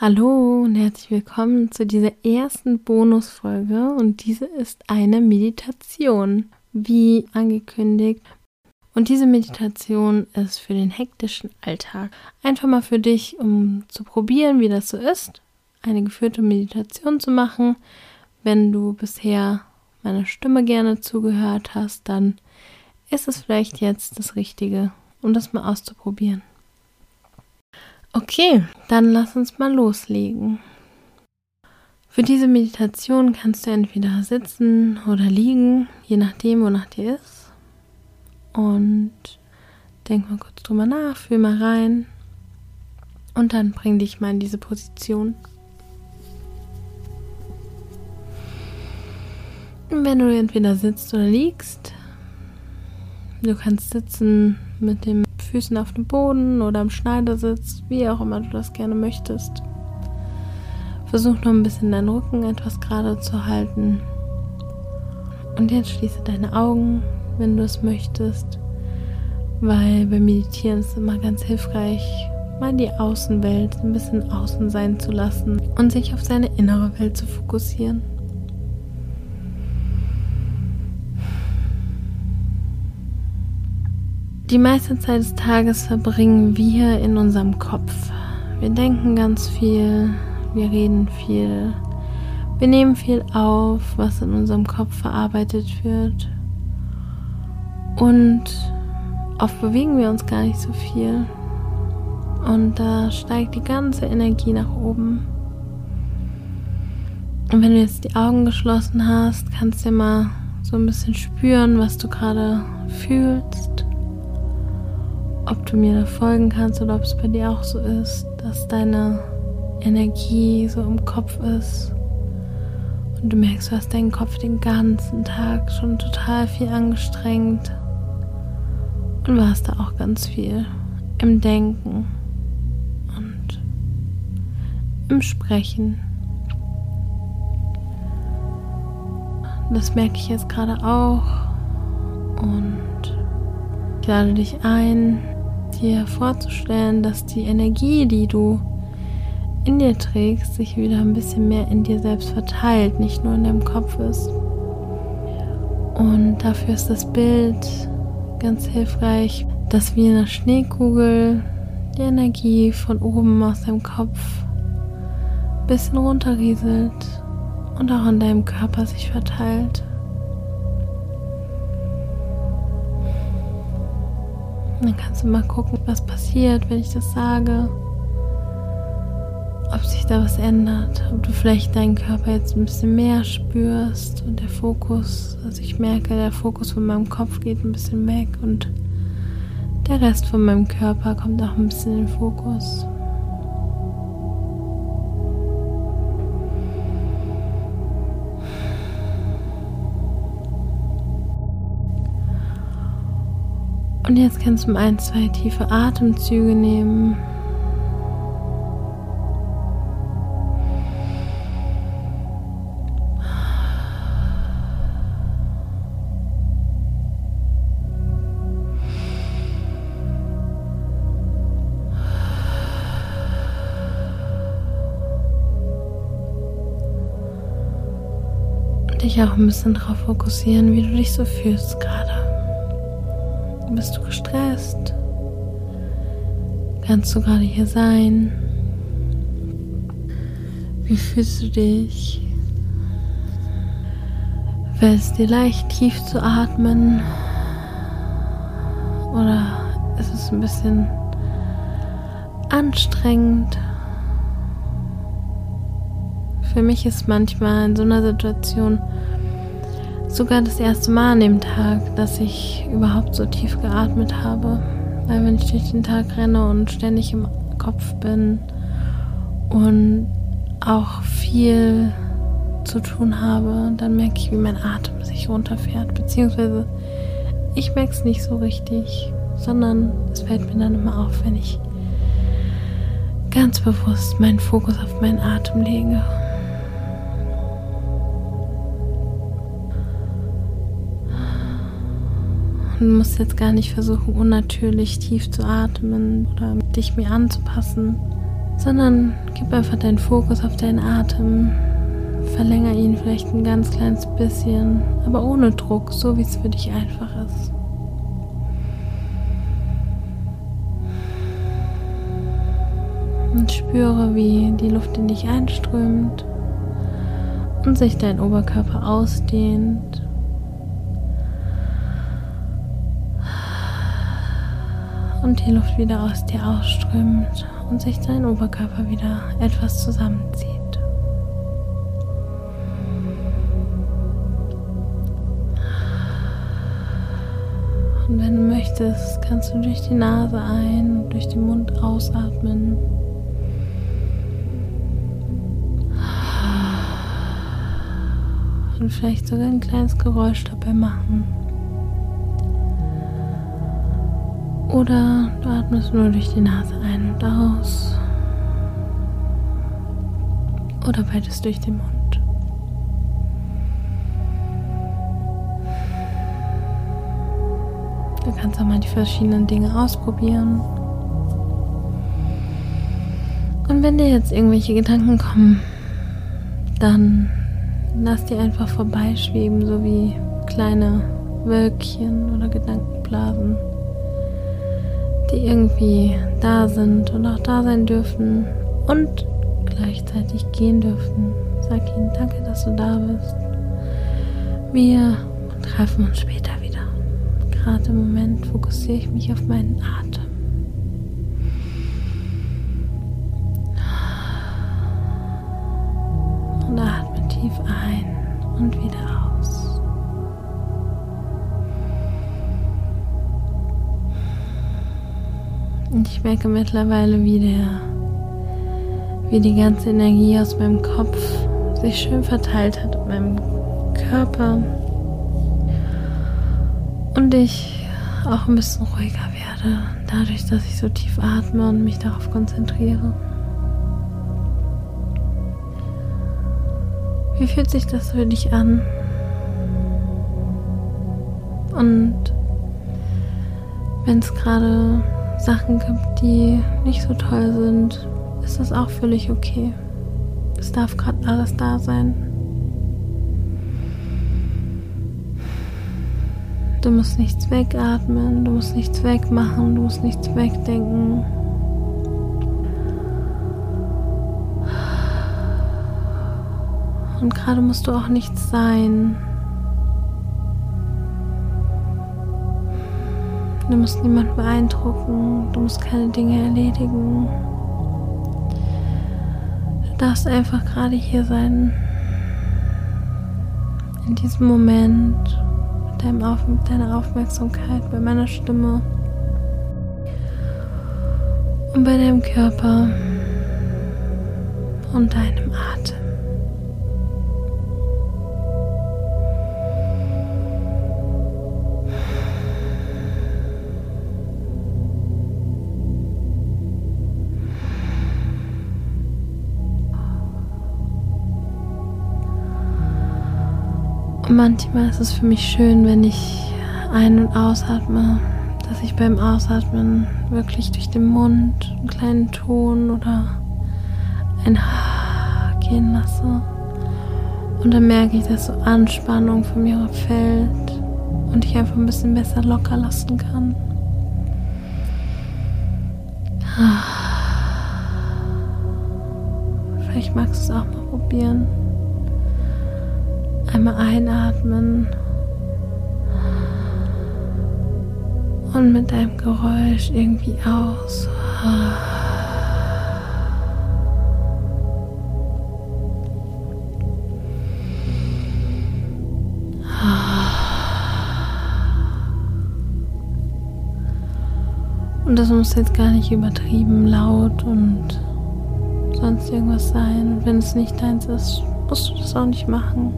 Hallo und herzlich willkommen zu dieser ersten Bonusfolge und diese ist eine Meditation, wie angekündigt. Und diese Meditation ist für den hektischen Alltag. Einfach mal für dich, um zu probieren, wie das so ist, eine geführte Meditation zu machen. Wenn du bisher meiner Stimme gerne zugehört hast, dann ist es vielleicht jetzt das Richtige, um das mal auszuprobieren. Okay, dann lass uns mal loslegen. Für diese Meditation kannst du entweder sitzen oder liegen, je nachdem, wonach dir ist. Und denk mal kurz drüber nach, fühl mal rein. Und dann bring dich mal in diese Position. Wenn du entweder sitzt oder liegst, du kannst sitzen mit dem Füßen auf dem Boden oder am Schneidersitz, wie auch immer du das gerne möchtest. Versuch nur ein bisschen deinen Rücken etwas gerade zu halten. Und jetzt schließe deine Augen, wenn du es möchtest, weil beim Meditieren ist es immer ganz hilfreich, mal die Außenwelt ein bisschen außen sein zu lassen und sich auf seine innere Welt zu fokussieren. Die meiste Zeit des Tages verbringen wir in unserem Kopf. Wir denken ganz viel, wir reden viel, wir nehmen viel auf, was in unserem Kopf verarbeitet wird. Und oft bewegen wir uns gar nicht so viel. Und da steigt die ganze Energie nach oben. Und wenn du jetzt die Augen geschlossen hast, kannst du mal so ein bisschen spüren, was du gerade fühlst ob du mir da folgen kannst oder ob es bei dir auch so ist, dass deine Energie so im Kopf ist. Und du merkst, du hast deinen Kopf den ganzen Tag schon total viel angestrengt. Und warst da auch ganz viel im Denken und im Sprechen. Das merke ich jetzt gerade auch. Und ich lade dich ein, dir vorzustellen, dass die Energie, die du in dir trägst, sich wieder ein bisschen mehr in dir selbst verteilt, nicht nur in deinem Kopf ist. Und dafür ist das Bild ganz hilfreich, dass wie eine Schneekugel die Energie von oben aus deinem Kopf ein bisschen runterrieselt und auch in deinem Körper sich verteilt. Dann kannst du mal gucken, was passiert, wenn ich das sage. Ob sich da was ändert. Ob du vielleicht deinen Körper jetzt ein bisschen mehr spürst und der Fokus, also ich merke, der Fokus von meinem Kopf geht ein bisschen weg und der Rest von meinem Körper kommt auch ein bisschen in den Fokus. Und jetzt kannst du ein, zwei tiefe Atemzüge nehmen. dich auch ein bisschen darauf fokussieren, wie du dich so fühlst gerade. Bist du gestresst? Kannst du gerade hier sein? Wie fühlst du dich? Fällt es dir leicht, tief zu atmen? Oder ist es ein bisschen anstrengend? Für mich ist manchmal in so einer Situation sogar das erste Mal an dem Tag, dass ich überhaupt so tief geatmet habe. Weil wenn ich durch den Tag renne und ständig im Kopf bin und auch viel zu tun habe, dann merke ich, wie mein Atem sich runterfährt. Beziehungsweise ich merke es nicht so richtig, sondern es fällt mir dann immer auf, wenn ich ganz bewusst meinen Fokus auf meinen Atem lege. Du musst jetzt gar nicht versuchen, unnatürlich tief zu atmen oder dich mir anzupassen. sondern gib einfach deinen Fokus auf deinen Atem. Verlänger ihn vielleicht ein ganz kleines bisschen, aber ohne Druck, so wie es für dich einfach ist. Und spüre, wie die Luft in dich einströmt und sich dein Oberkörper ausdehnt. Und die Luft wieder aus dir ausströmt und sich dein Oberkörper wieder etwas zusammenzieht. Und wenn du möchtest, kannst du durch die Nase ein und durch den Mund ausatmen. Und vielleicht sogar ein kleines Geräusch dabei machen. Oder du atmest nur durch die Nase ein und aus. Oder beides durch den Mund. Du kannst auch mal die verschiedenen Dinge ausprobieren. Und wenn dir jetzt irgendwelche Gedanken kommen, dann lass die einfach vorbeischweben, so wie kleine Wölkchen oder Gedankenblasen die irgendwie da sind und auch da sein dürfen und gleichzeitig gehen dürfen. Sag ihnen danke, dass du da bist. Wir treffen uns später wieder. Gerade im Moment fokussiere ich mich auf meinen Atem. Und atme tief ein und wieder aus. Und ich merke mittlerweile, wie der, wie die ganze Energie aus meinem Kopf sich schön verteilt hat in meinem Körper. Und ich auch ein bisschen ruhiger werde, dadurch, dass ich so tief atme und mich darauf konzentriere. Wie fühlt sich das für dich an? Und wenn es gerade Sachen gibt, die nicht so toll sind, ist das auch völlig okay. Es darf gerade alles da sein. Du musst nichts wegatmen, du musst nichts wegmachen, du musst nichts wegdenken. Und gerade musst du auch nichts sein. Du musst niemanden beeindrucken, du musst keine Dinge erledigen. Du darfst einfach gerade hier sein. In diesem Moment mit, deinem Auf mit deiner Aufmerksamkeit bei meiner Stimme und bei deinem Körper und deinem Atem. Manchmal ist es für mich schön, wenn ich ein- und ausatme, dass ich beim Ausatmen wirklich durch den Mund einen kleinen Ton oder ein H gehen lasse. Und dann merke ich, dass so Anspannung von mir fällt und ich einfach ein bisschen besser locker lassen kann. Vielleicht magst du es auch mal probieren. Einmal einatmen und mit einem Geräusch irgendwie aus. Und das muss jetzt gar nicht übertrieben laut und sonst irgendwas sein. Wenn es nicht deins ist, musst du das auch nicht machen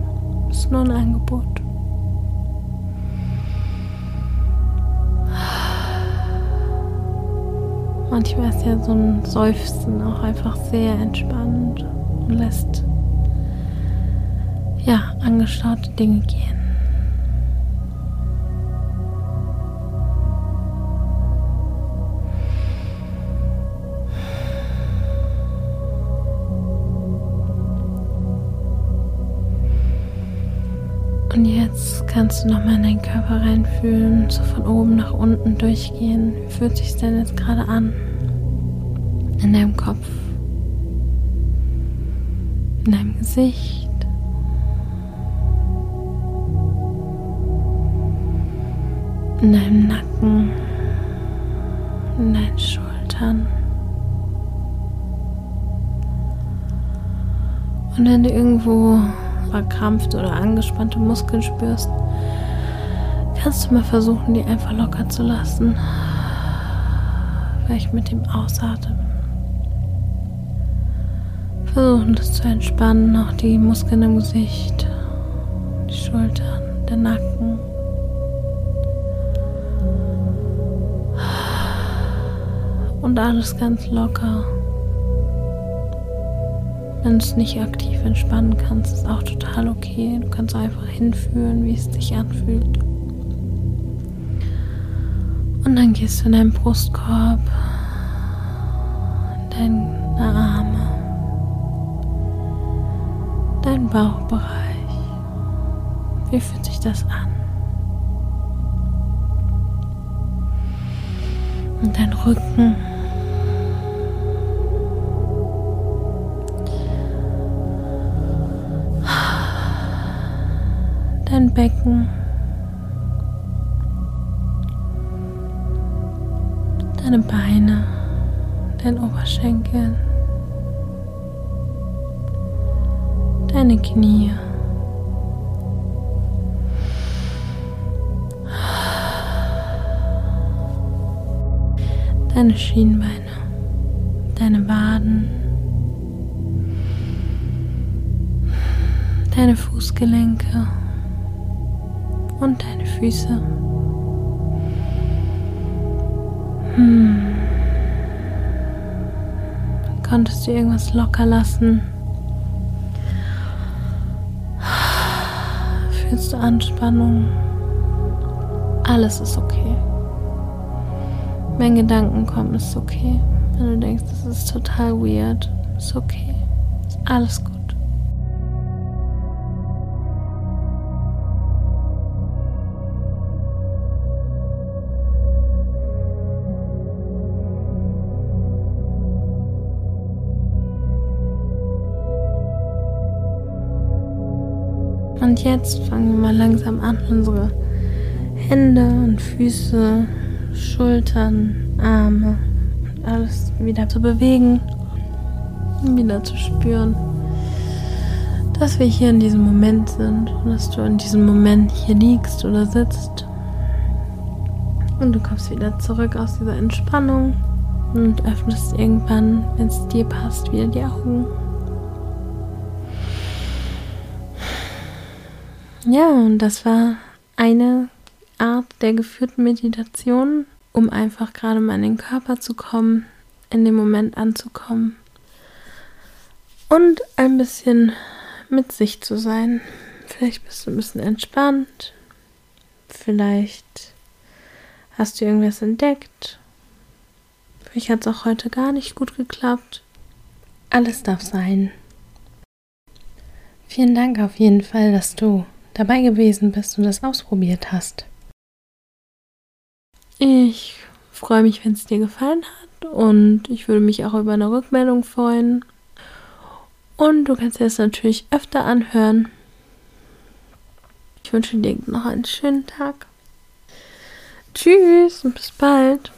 ist nur ein Angebot. Manchmal ist ja so ein Seufzen auch einfach sehr entspannend und lässt ja angestaute Dinge gehen. Kannst du nochmal in deinen Körper reinfühlen, so von oben nach unten durchgehen. Wie fühlt sich denn jetzt gerade an? In deinem Kopf, in deinem Gesicht. In deinem Nacken, in deinen Schultern. Und wenn du irgendwo verkrampft oder angespannte Muskeln spürst, kannst du mal versuchen, die einfach locker zu lassen. Vielleicht mit dem Ausatmen. Versuchen das zu entspannen, auch die Muskeln im Gesicht, die Schultern, der Nacken. Und alles ganz locker. Wenn du es nicht aktiv entspannen kannst, ist auch total okay. Du kannst einfach hinfühlen, wie es sich anfühlt. Und dann gehst du in deinen Brustkorb, in deine Arme, deinen Bauchbereich. Wie fühlt sich das an? Und dein Rücken. Dein Becken, deine Beine, dein Oberschenkel, deine Knie. Deine Schienbeine, deine Waden, deine Fußgelenke und deine Füße. Hm. Konntest du irgendwas locker lassen? Fühlst du Anspannung? Alles ist okay. Wenn Gedanken kommen, ist okay. Wenn du denkst, das ist total weird, ist okay. Ist alles gut. Und jetzt fangen wir mal langsam an, unsere Hände und Füße, Schultern, Arme und alles wieder zu bewegen wieder zu spüren, dass wir hier in diesem Moment sind und dass du in diesem Moment hier liegst oder sitzt. Und du kommst wieder zurück aus dieser Entspannung und öffnest irgendwann, wenn es dir passt, wieder die Augen. Ja, und das war eine Art der geführten Meditation, um einfach gerade mal in den Körper zu kommen, in dem Moment anzukommen und ein bisschen mit sich zu sein. Vielleicht bist du ein bisschen entspannt, vielleicht hast du irgendwas entdeckt, vielleicht hat es auch heute gar nicht gut geklappt. Alles darf sein. Vielen Dank auf jeden Fall, dass du dabei gewesen bist und das ausprobiert hast. Ich freue mich, wenn es dir gefallen hat und ich würde mich auch über eine Rückmeldung freuen. Und du kannst es natürlich öfter anhören. Ich wünsche dir noch einen schönen Tag. Tschüss und bis bald.